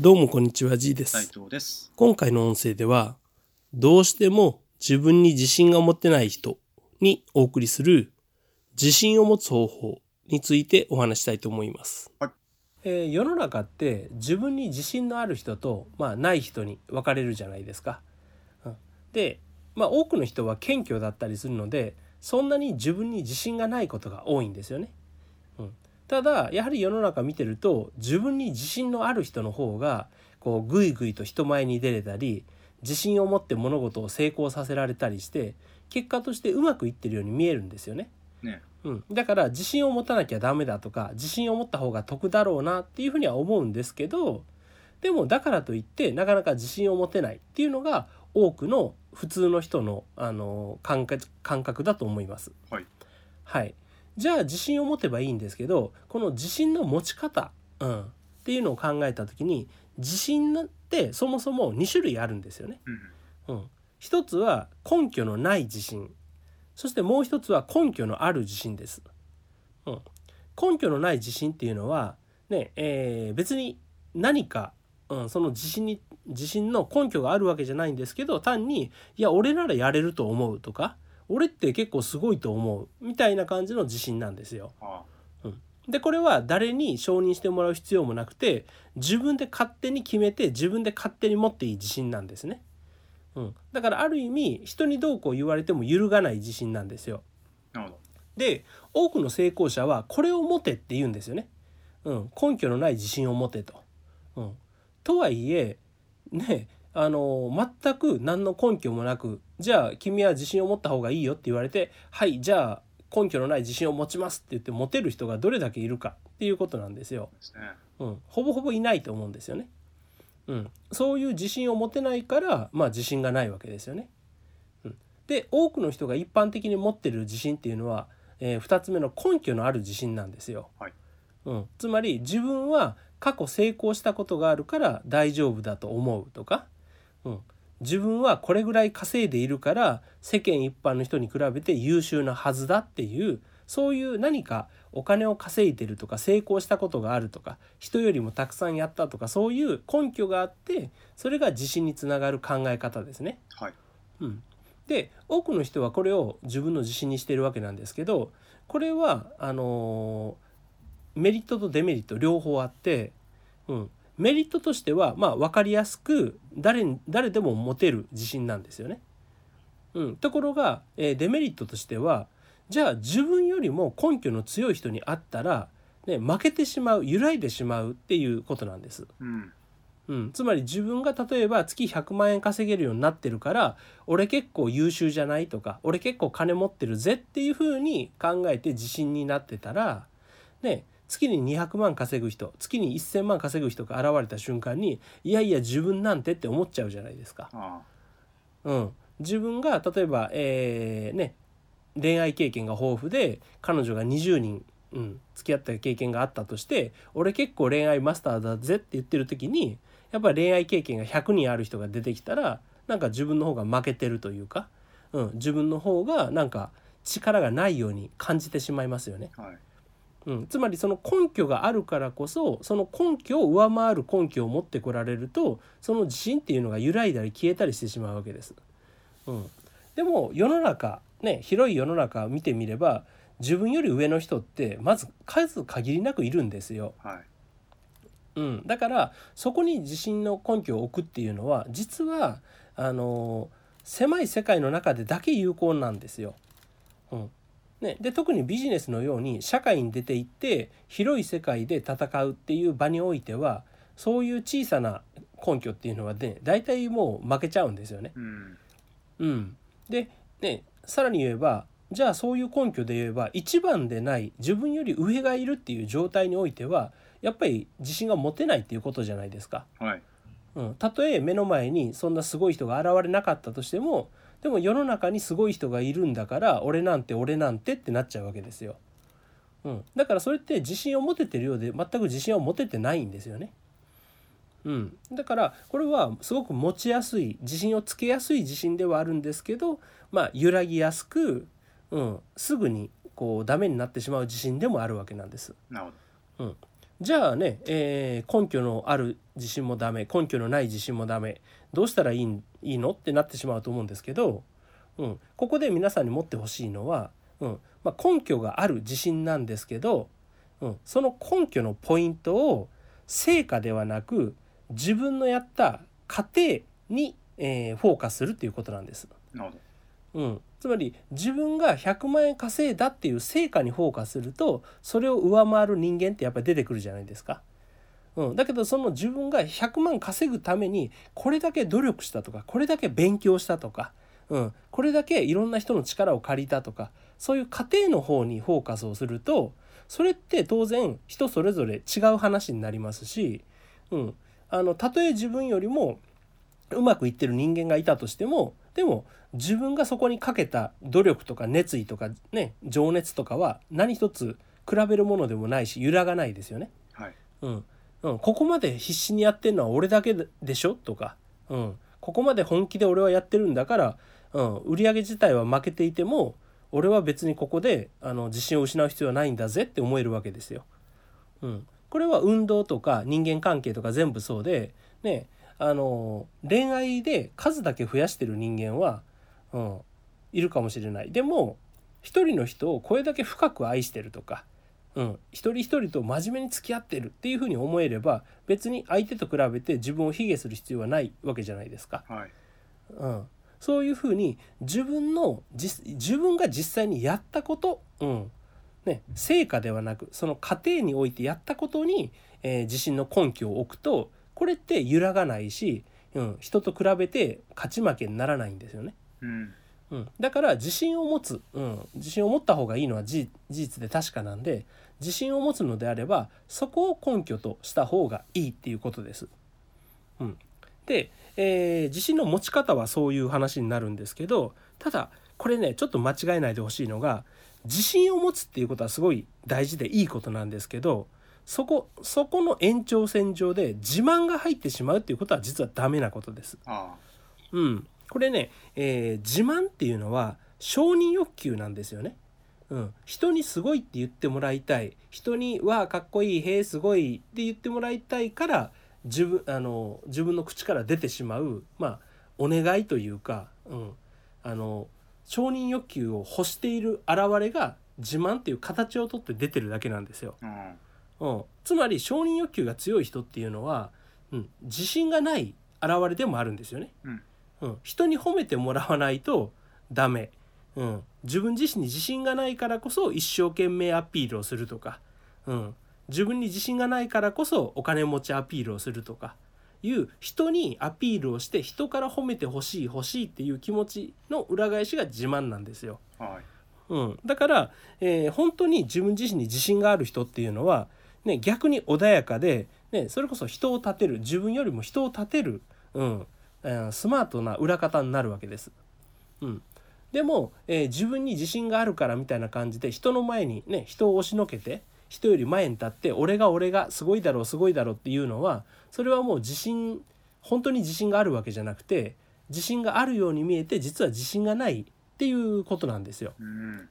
どうもこんにちは、G で斉す。藤です。今回の音声では、どうしても自分に自信が持てない人にお送りする自信を持つ方法についてお話したいと思います。はいえー世の中って自分に自信のある人と、まあ、ない人に分かれるじゃないですか。うんで、まあ、多くの人は謙虚だったりするのでそんなに自分に自信がないことが多いんですよね。うんただやはり世の中見てると自分に自信のある人の方がこうぐいぐいと人前に出れたり自信を持って物事を成功させられたりして結果としてうまくいってるように見えるんですよね。ね。うん、だから自信を持たなきゃダメだとか自信を持った方が得だろうなっていうふうには思うんですけどでもだからといってなかなか自信を持てないっていうのが多くの普通の人のあの感覚感覚だと思います。はい。はい、じゃあ自信を持てばいいんですけどこの自信の持ち方、うん、っていうのを考えた時に自信ってそもそも2種類あるんですよね。うん。うん、一つは根拠のない自信そしてもう一つは根拠のある自信です。うん、根拠のない自信っていうのは、ねえー別に何か、うん、その自信に自信の根拠があるわけじゃないんですけど単に「いや俺ならやれると思う」とか「俺って結構すごいと思う」みたいな感じの自信なんですよ。あでこれは誰に承認してもらう必要もなくて自分で勝手に決めて自分で勝手に持っていい自信なんですね。うん、だからある意味人にどうこう言われても揺るがない自信なんですよ。あ。なるほで多くの成功者はこれを持てって言うんですよね。うん、根拠のない自信を持てと。うん、とはいえねあの全く何の根拠もなくじゃあ君は自信を持った方がいいよって言われてはいじゃあ根拠のない自信を持ちますって言って持てる人がどれだけいるかっていうことなんですよ。うん、ほぼほぼいないと思うんですよね。うん、そういう自信を持てないから、まあ、自信がないわけですよね。うん、で多くの人が一般的に持ってる自信っていうのは、え2つ目の根拠のある自信なんですよ。はいうん、つまり自分は過去成功したことがあるから大丈夫だと思うとか、うん、自分はこれぐらい稼いでいるから世間一般の人に比べて優秀なはずだっていうそういう何かお金を稼いでるとか成功したことがあるとか人よりもたくさんやったとかそういう根拠があってそれが自信につながる考え方ですね。はい。うん、で多くの人はこれを自分の自信にしてるわけなんですけどこれはあのーメリットとデメリット両方あって、うん、メリットとしてはまあ分かりやすく誰に誰でも持てる自信なんですよね。うん、ところが、えーデメリットとしてはじゃあ自分よりも根拠の強い人に会ったら、ね、負けてしまう揺らいでしまうっていうことなんです。うん。うん、つまり自分が例えば月100万円稼げるようになってるから俺結構優秀じゃないとか俺結構金持ってるぜっていうふうに考えて自信になってたらね月に200万稼ぐ人月に1,000万稼ぐ人が現れた瞬間にいやいや自分なんてって思っちゃうじゃないですか。あうん、自分が例えば、えーね、恋愛経験が豊富で彼女が20人、うん、付き合った経験があったとして俺結構恋愛マスターだぜって言ってる時にやっぱり恋愛経験が100人ある人が出てきたらなんか自分の方が負けてるというか、うん、自分の方がなんか力がないように感じてしまいますよね。あ。はい。うん、つまりその根拠があるからこそその根拠を上回る根拠を持ってこられるとその自信っていうのが揺らいだり消えたりしてしまうわけです。うん、でも世の中ね広い世の中を見てみれば自分より上の人ってまず数限りなくいるんですよ。はい。うん、だからそこに自信の根拠を置くっていうのは実はあの狭い世界の中でだけ有効なんですよ。うんね、で特にビジネスのように社会に出ていって広い世界で戦うっていう場においてはそういう小さな根拠っていうのはね大体もう負けちゃうんですよね。うん。うん、で、ね、さらに言えばじゃあそういう根拠で言えば一番でない自分より上がいるっていう状態においてはやっぱり自信が持てないっていうことじゃないですか。はい。うん、たとえ目の前にそんなすごい人が現れなかったとしてもでも世の中にすごい人がいるんだから俺なんて俺なんてってなっちゃうわけですよ。うん、だからそれって自信を持ててるようで全く自信を持ててないんですよね。うん、だからこれはすごく持ちやすい自信をつけやすい自信ではあるんですけど、まあ、揺らぎやすく、うん、すぐにこうダメになってしまう自信でもあるわけなんです。なるほど。じゃあね、えー根拠のある自信もダメ根拠のない自信もダメどうしたらいいいいのってなってしまうと思うんですけど、うん、ここで皆さんに持ってほしいのは、うんまあ、根拠がある自信なんですけど、うん、その根拠のポイントを成果ではなく自分のやった過程に、えーフォーカスするっていうことなんです。なるほうん、つまり自分が100万円稼いだっていう成果にフォーカスするとそれを上回る人間ってやっぱり出てくるじゃないですか。うん、だけどその自分が100万稼ぐためにこれだけ努力したとかこれだけ勉強したとか、うん、これだけいろんな人の力を借りたとかそういう過程の方にフォーカスをするとそれって当然人それぞれ違う話になりますし、うん、あのたとえ自分よりもうまくいってる人間がいたとしてもでも自分がそこにかけた努力とか熱意とかね情熱とかは何一つ比べるものでもないし揺らがないですよね。どはい。うん。うん、ここまで必死にやってるのは俺だけでしょ？とか、うん、ここまで本気で俺はやってるんだから、うん、売り上げ自体は負けていても俺は別にここであの自信を失う必要はないんだぜって思えるわけですよ。うん、これは運動とか人間関係とか全部そうで、ね、あの恋愛で数だけ増やしてる人間は、うん、いるかもしれない。でも一人の人をこれだけ深く愛してるとか、うん、一人一人と真面目に付き合ってるっていうふうに思えれば別に相手と比べて自分を卑下する必要はないわけじゃないですか。はいうん、そういうふうに自分の実自分が実際にやったこと、うんね、成果ではなくその過程においてやったことに、えー自信の根拠を置くとこれって揺らがないし、うん、人と比べて勝ち負けにならないんですよね。うん。うん、だから自信を持つ、うん、自信を持った方がいいのは事事実で確かなんで自信を持つのであればそこを根拠とした方がいいっていうことです。うん、で、えー自信の持ち方はそういう話になるんですけどただこれねちょっと間違えないでほしいのが自信を持つっていうことはすごい大事でいいことなんですけどそこそこの延長線上で自慢が入ってしまうっていうことは実はダメなことです。あうん、これね、えー自慢っていうのは承認欲求なんですよね。うん、人にすごいって言ってもらいたい人に「わあかっこいいへえすごい」って言ってもらいたいから自分あの自分の口から出てしまうまあお願いというか、うん、あの承認欲求を欲している現れが自慢っていう形をとって出てるだけなんですよ。あうんうん、つまり承認欲求が強い人っていうのは、うん、自信がない現れでもあるんですよね。うん。うん、人に褒めてもらわないとダメ、うん、自分自身に自信がないからこそ一生懸命アピールをするとか、うん、自分に自信がないからこそお金持ちアピールをするとか。いう人にアピールをして人から褒めてほしい欲しいっていう気持ちの裏返しが自慢なんですよ。はい。うん、だから、えー本当に自分自身に自信がある人っていうのは、ね、逆に穏やかで、ね、それこそ人を立てる自分よりも人を立てる、うんえースマートな裏方になるわけです。うん、でも、えー自分に自信があるからみたいな感じで人の前にね人を押しのけて人より前に立って俺が俺がすごいだろうすごいだろうっていうのはそれはもう自信本当に自信があるわけじゃなくて自信があるように見えて実は自信がないっていうことなんですよ。うん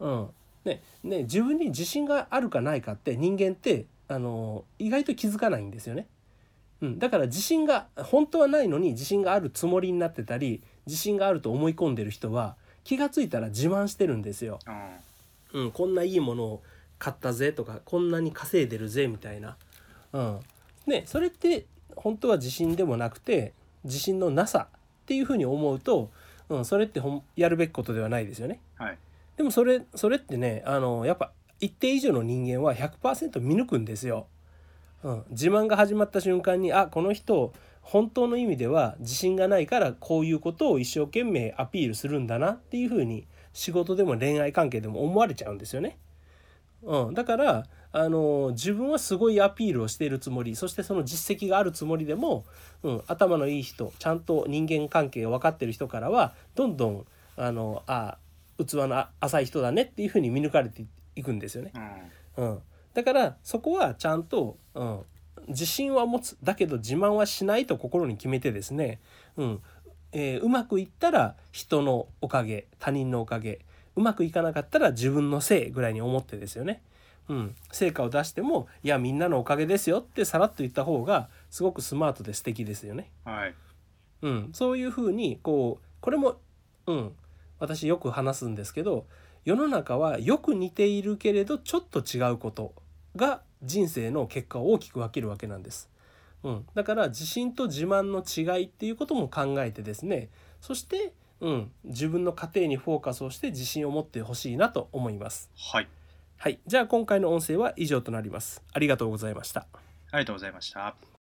うんねね、自分に自信があるかないかって人間ってあの意外と気づかないんですよね。うん、だから自信が本当はないのに自信があるつもりになってたり自信があると思い込んでる人は気がついたら自慢してるんですよ。あうん、こんないいものを買ったぜとかこんなに稼いでるぜみたいな。うん、ねそれって本当は自信でもなくて自信のなさっていうふうに思うと、うん、それってほんやるべきことではないですよね。はいでもそれそれってねあのやっぱ一定以上の人間は100%見抜くんですよ。うん、自慢が始まった瞬間にあこの人本当の意味では自信がないからこういうことを一生懸命アピールするんだなっていうふうに仕事でも恋愛関係でも思われちゃうんですよね。うん、だからあの自分はすごいアピールをしているつもりそしてその実績があるつもりでも、うん、頭のいい人ちゃんと人間関係が分かってる人からはどんどんあのあ器のあ浅い人だねっていうふうに見抜かれていくんですよね。うん。うん、だからそこはちゃんと、うん、自信は持つだけど自慢はしないと心に決めてですね、うん。えーうまくいったら人のおかげ他人のおかげ。うまくいかなかったら自分のせいぐらいに思ってですよね、うん、成果を出しても「いやみんなのおかげですよ」ってさらっと言った方がすごくスマートで素敵ですよね。はい。うん、そういうふうにこうこれも、うん、私よく話すんですけど世の中はよく似ているけれどちょっと違うことが人生の結果を大きく分けるわけなんです。うん、だから自信と自慢の違いっていうことも考えてですねそして、うん、自分の過程にフォーカスをして自信を持ってほしいなと思います。はいはい、じゃあ今回の音声は以上となります。ありがとうございました。ありがとうございました